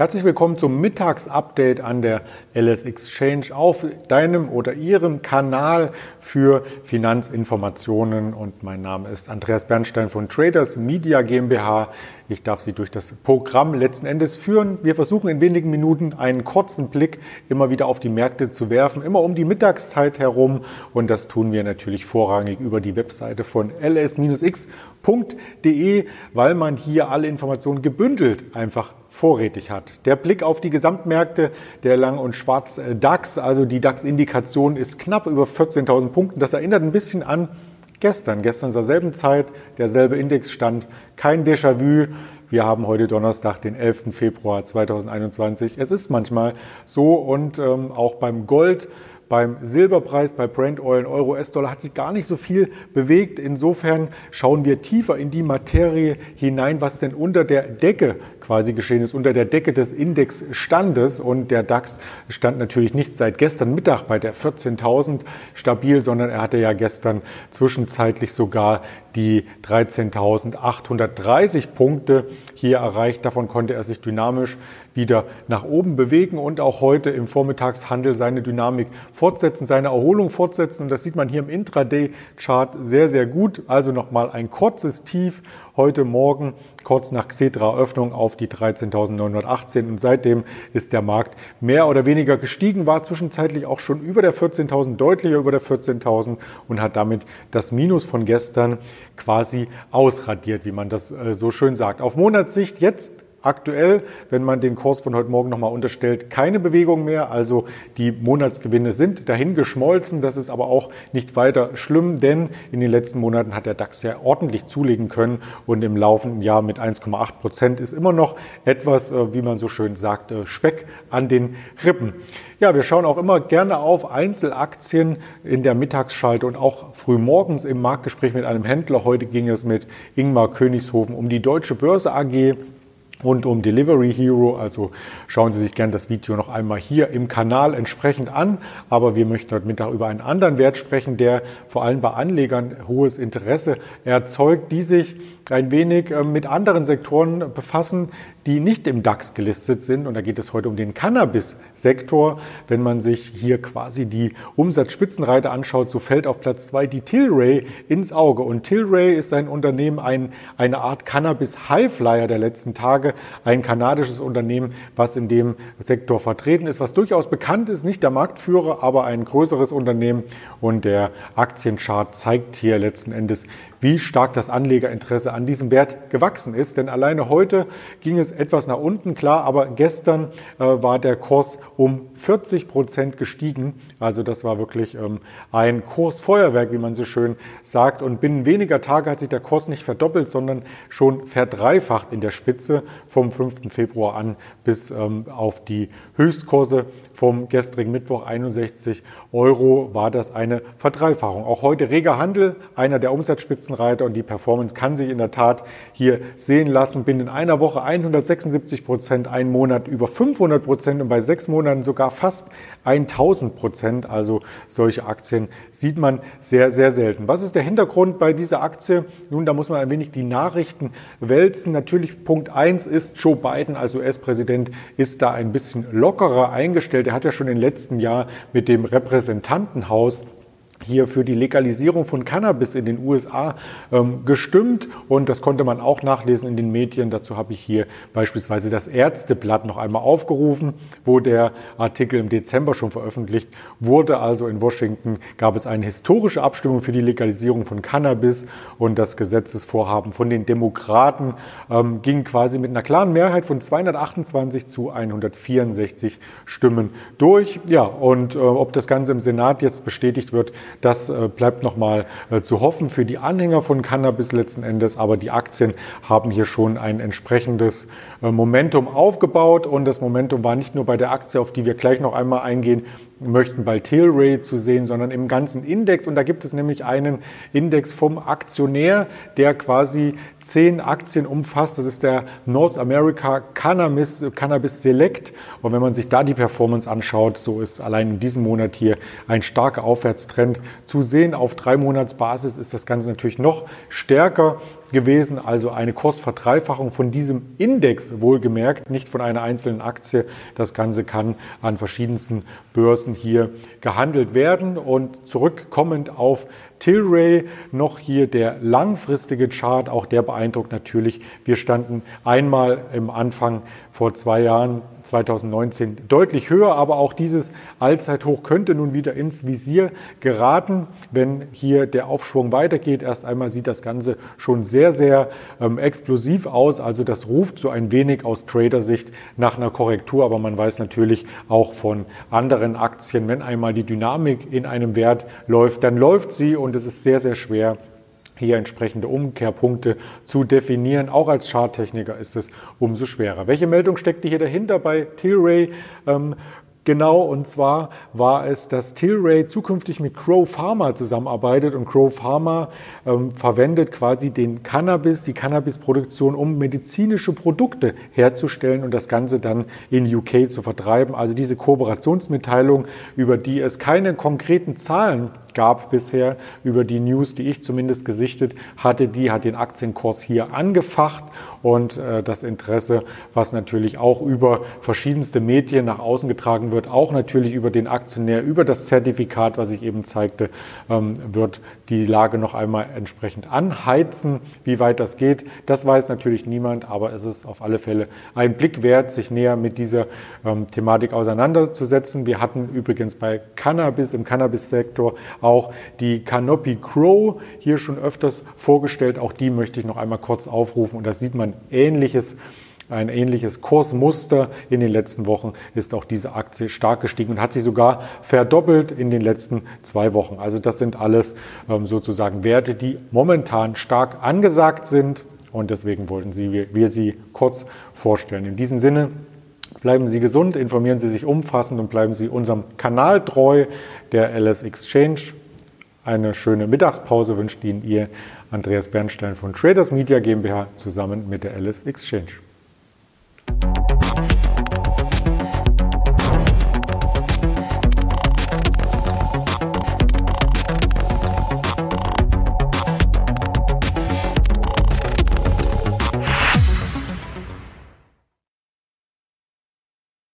Herzlich willkommen zum Mittagsupdate an der LS Exchange auf deinem oder ihrem Kanal für Finanzinformationen. Und mein Name ist Andreas Bernstein von Traders Media GmbH. Ich darf Sie durch das Programm letzten Endes führen. Wir versuchen in wenigen Minuten einen kurzen Blick immer wieder auf die Märkte zu werfen, immer um die Mittagszeit herum. Und das tun wir natürlich vorrangig über die Webseite von ls-x.de, weil man hier alle Informationen gebündelt einfach vorrätig hat. Der Blick auf die Gesamtmärkte, der Lang- und Schwarz-DAX, also die DAX-Indikation ist knapp über 14.000 Punkten. Das erinnert ein bisschen an gestern. Gestern zur selben Zeit, derselbe Index stand, kein Déjà-vu. Wir haben heute Donnerstag, den 11. Februar 2021. Es ist manchmal so und ähm, auch beim Gold beim Silberpreis, bei Brent Oil Euro US-Dollar hat sich gar nicht so viel bewegt. Insofern schauen wir tiefer in die Materie hinein, was denn unter der Decke quasi geschehen ist, unter der Decke des Indexstandes. Und der DAX stand natürlich nicht seit gestern Mittag bei der 14.000 stabil, sondern er hatte ja gestern zwischenzeitlich sogar die 13.830 Punkte hier erreicht. Davon konnte er sich dynamisch wieder nach oben bewegen und auch heute im Vormittagshandel seine Dynamik fortsetzen, seine Erholung fortsetzen. Und das sieht man hier im Intraday-Chart sehr, sehr gut. Also nochmal ein kurzes Tief heute Morgen kurz nach Xetra-Öffnung auf die 13.918 und seitdem ist der Markt mehr oder weniger gestiegen, war zwischenzeitlich auch schon über der 14.000, deutlicher über der 14.000 und hat damit das Minus von gestern quasi ausradiert, wie man das äh, so schön sagt. Auf Monatssicht jetzt Aktuell, wenn man den Kurs von heute Morgen nochmal unterstellt, keine Bewegung mehr. Also die Monatsgewinne sind dahin geschmolzen. Das ist aber auch nicht weiter schlimm, denn in den letzten Monaten hat der DAX ja ordentlich zulegen können und im laufenden Jahr mit 1,8 Prozent ist immer noch etwas, äh, wie man so schön sagt, äh, Speck an den Rippen. Ja, wir schauen auch immer gerne auf Einzelaktien in der Mittagsschalte und auch früh morgens im Marktgespräch mit einem Händler. Heute ging es mit Ingmar Königshofen um die Deutsche Börse AG rund um Delivery Hero. Also schauen Sie sich gerne das Video noch einmal hier im Kanal entsprechend an. Aber wir möchten heute Mittag über einen anderen Wert sprechen, der vor allem bei Anlegern hohes Interesse erzeugt, die sich ein wenig äh, mit anderen Sektoren befassen, die nicht im DAX gelistet sind. Und da geht es heute um den Cannabis-Sektor. Wenn man sich hier quasi die Umsatzspitzenreite anschaut, so fällt auf Platz zwei die Tilray ins Auge. Und Tilray ist ein Unternehmen, ein, eine Art Cannabis-Highflyer der letzten Tage, ein kanadisches Unternehmen, was in dem Sektor vertreten ist, was durchaus bekannt ist, nicht der Marktführer, aber ein größeres Unternehmen. Und der Aktienchart zeigt hier letzten Endes, wie stark das Anlegerinteresse an diesem Wert gewachsen ist. Denn alleine heute ging es etwas nach unten, klar, aber gestern äh, war der Kurs um 40 Prozent gestiegen. Also das war wirklich ähm, ein Kursfeuerwerk, wie man so schön sagt. Und binnen weniger Tage hat sich der Kurs nicht verdoppelt, sondern schon verdreifacht in der Spitze vom 5. Februar an bis ähm, auf die Höchstkurse vom gestrigen Mittwoch 61 Euro war das eine Verdreifachung. Auch heute reger Handel, einer der Umsatzspitzenreiter und die Performance kann sich in der Tat hier sehen lassen. Binnen einer Woche 176 Prozent, ein Monat über 500 Prozent und bei sechs Monaten sogar fast 1000 Prozent. Also solche Aktien sieht man sehr, sehr selten. Was ist der Hintergrund bei dieser Aktie? Nun, da muss man ein wenig die Nachrichten wälzen. Natürlich Punkt eins ist, Joe Biden als US-Präsident ist da ein bisschen lockerer eingestellt. Er hat ja schon im letzten Jahr mit dem Repräsentantenhaus hier für die Legalisierung von Cannabis in den USA ähm, gestimmt und das konnte man auch nachlesen in den Medien. Dazu habe ich hier beispielsweise das Ärzteblatt noch einmal aufgerufen, wo der Artikel im Dezember schon veröffentlicht wurde. Also in Washington gab es eine historische Abstimmung für die Legalisierung von Cannabis und das Gesetzesvorhaben von den Demokraten ähm, ging quasi mit einer klaren Mehrheit von 228 zu 164 Stimmen durch. Ja, und äh, ob das Ganze im Senat jetzt bestätigt wird, das äh, bleibt nochmal äh, zu hoffen für die Anhänger von Cannabis letzten Endes. Aber die Aktien haben hier schon ein entsprechendes äh, Momentum aufgebaut. Und das Momentum war nicht nur bei der Aktie, auf die wir gleich noch einmal eingehen, möchten bei Tilray zu sehen, sondern im ganzen Index. Und da gibt es nämlich einen Index vom Aktionär, der quasi zehn Aktien umfasst. Das ist der North America Cannabis, Cannabis Select. Und wenn man sich da die Performance anschaut, so ist allein in diesem Monat hier ein starker Aufwärtstrend zu sehen. Auf drei Monatsbasis ist das Ganze natürlich noch stärker gewesen, also eine Kursverdreifachung von diesem Index wohlgemerkt, nicht von einer einzelnen Aktie. Das Ganze kann an verschiedensten Börsen hier gehandelt werden und zurückkommend auf Tilray noch hier der langfristige Chart, auch der beeindruckt natürlich. Wir standen einmal im Anfang vor zwei Jahren 2019 deutlich höher, aber auch dieses Allzeithoch könnte nun wieder ins Visier geraten, wenn hier der Aufschwung weitergeht. Erst einmal sieht das Ganze schon sehr, sehr ähm, explosiv aus. Also das ruft so ein wenig aus Trader-Sicht nach einer Korrektur, aber man weiß natürlich auch von anderen Aktien, wenn einmal die Dynamik in einem Wert läuft, dann läuft sie und es ist sehr, sehr schwer, hier entsprechende Umkehrpunkte zu definieren. Auch als Charttechniker ist es umso schwerer. Welche Meldung steckte hier dahinter bei Tilray? Ähm, Genau, und zwar war es, dass Tilray zukünftig mit Crow Pharma zusammenarbeitet und Crow Pharma ähm, verwendet quasi den Cannabis, die Cannabisproduktion, um medizinische Produkte herzustellen und das Ganze dann in UK zu vertreiben. Also diese Kooperationsmitteilung, über die es keine konkreten Zahlen gab bisher, über die News, die ich zumindest gesichtet hatte, die hat den Aktienkurs hier angefacht und äh, das Interesse, was natürlich auch über verschiedenste Medien nach außen getragen wird, auch natürlich über den Aktionär, über das Zertifikat, was ich eben zeigte, ähm, wird die Lage noch einmal entsprechend anheizen. Wie weit das geht, das weiß natürlich niemand, aber es ist auf alle Fälle ein Blick wert, sich näher mit dieser ähm, Thematik auseinanderzusetzen. Wir hatten übrigens bei Cannabis im Cannabis-Sektor auch die Canopy Crow hier schon öfters vorgestellt. Auch die möchte ich noch einmal kurz aufrufen und da sieht man ähnliches ein ähnliches Kursmuster in den letzten Wochen ist auch diese Aktie stark gestiegen und hat sich sogar verdoppelt in den letzten zwei Wochen. Also das sind alles ähm, sozusagen Werte, die momentan stark angesagt sind und deswegen wollten wir sie kurz vorstellen. In diesem Sinne bleiben Sie gesund, informieren Sie sich umfassend und bleiben Sie unserem Kanal treu, der LS Exchange. Eine schöne Mittagspause wünscht Ihnen Ihr Andreas Bernstein von Traders Media GmbH zusammen mit der LS Exchange.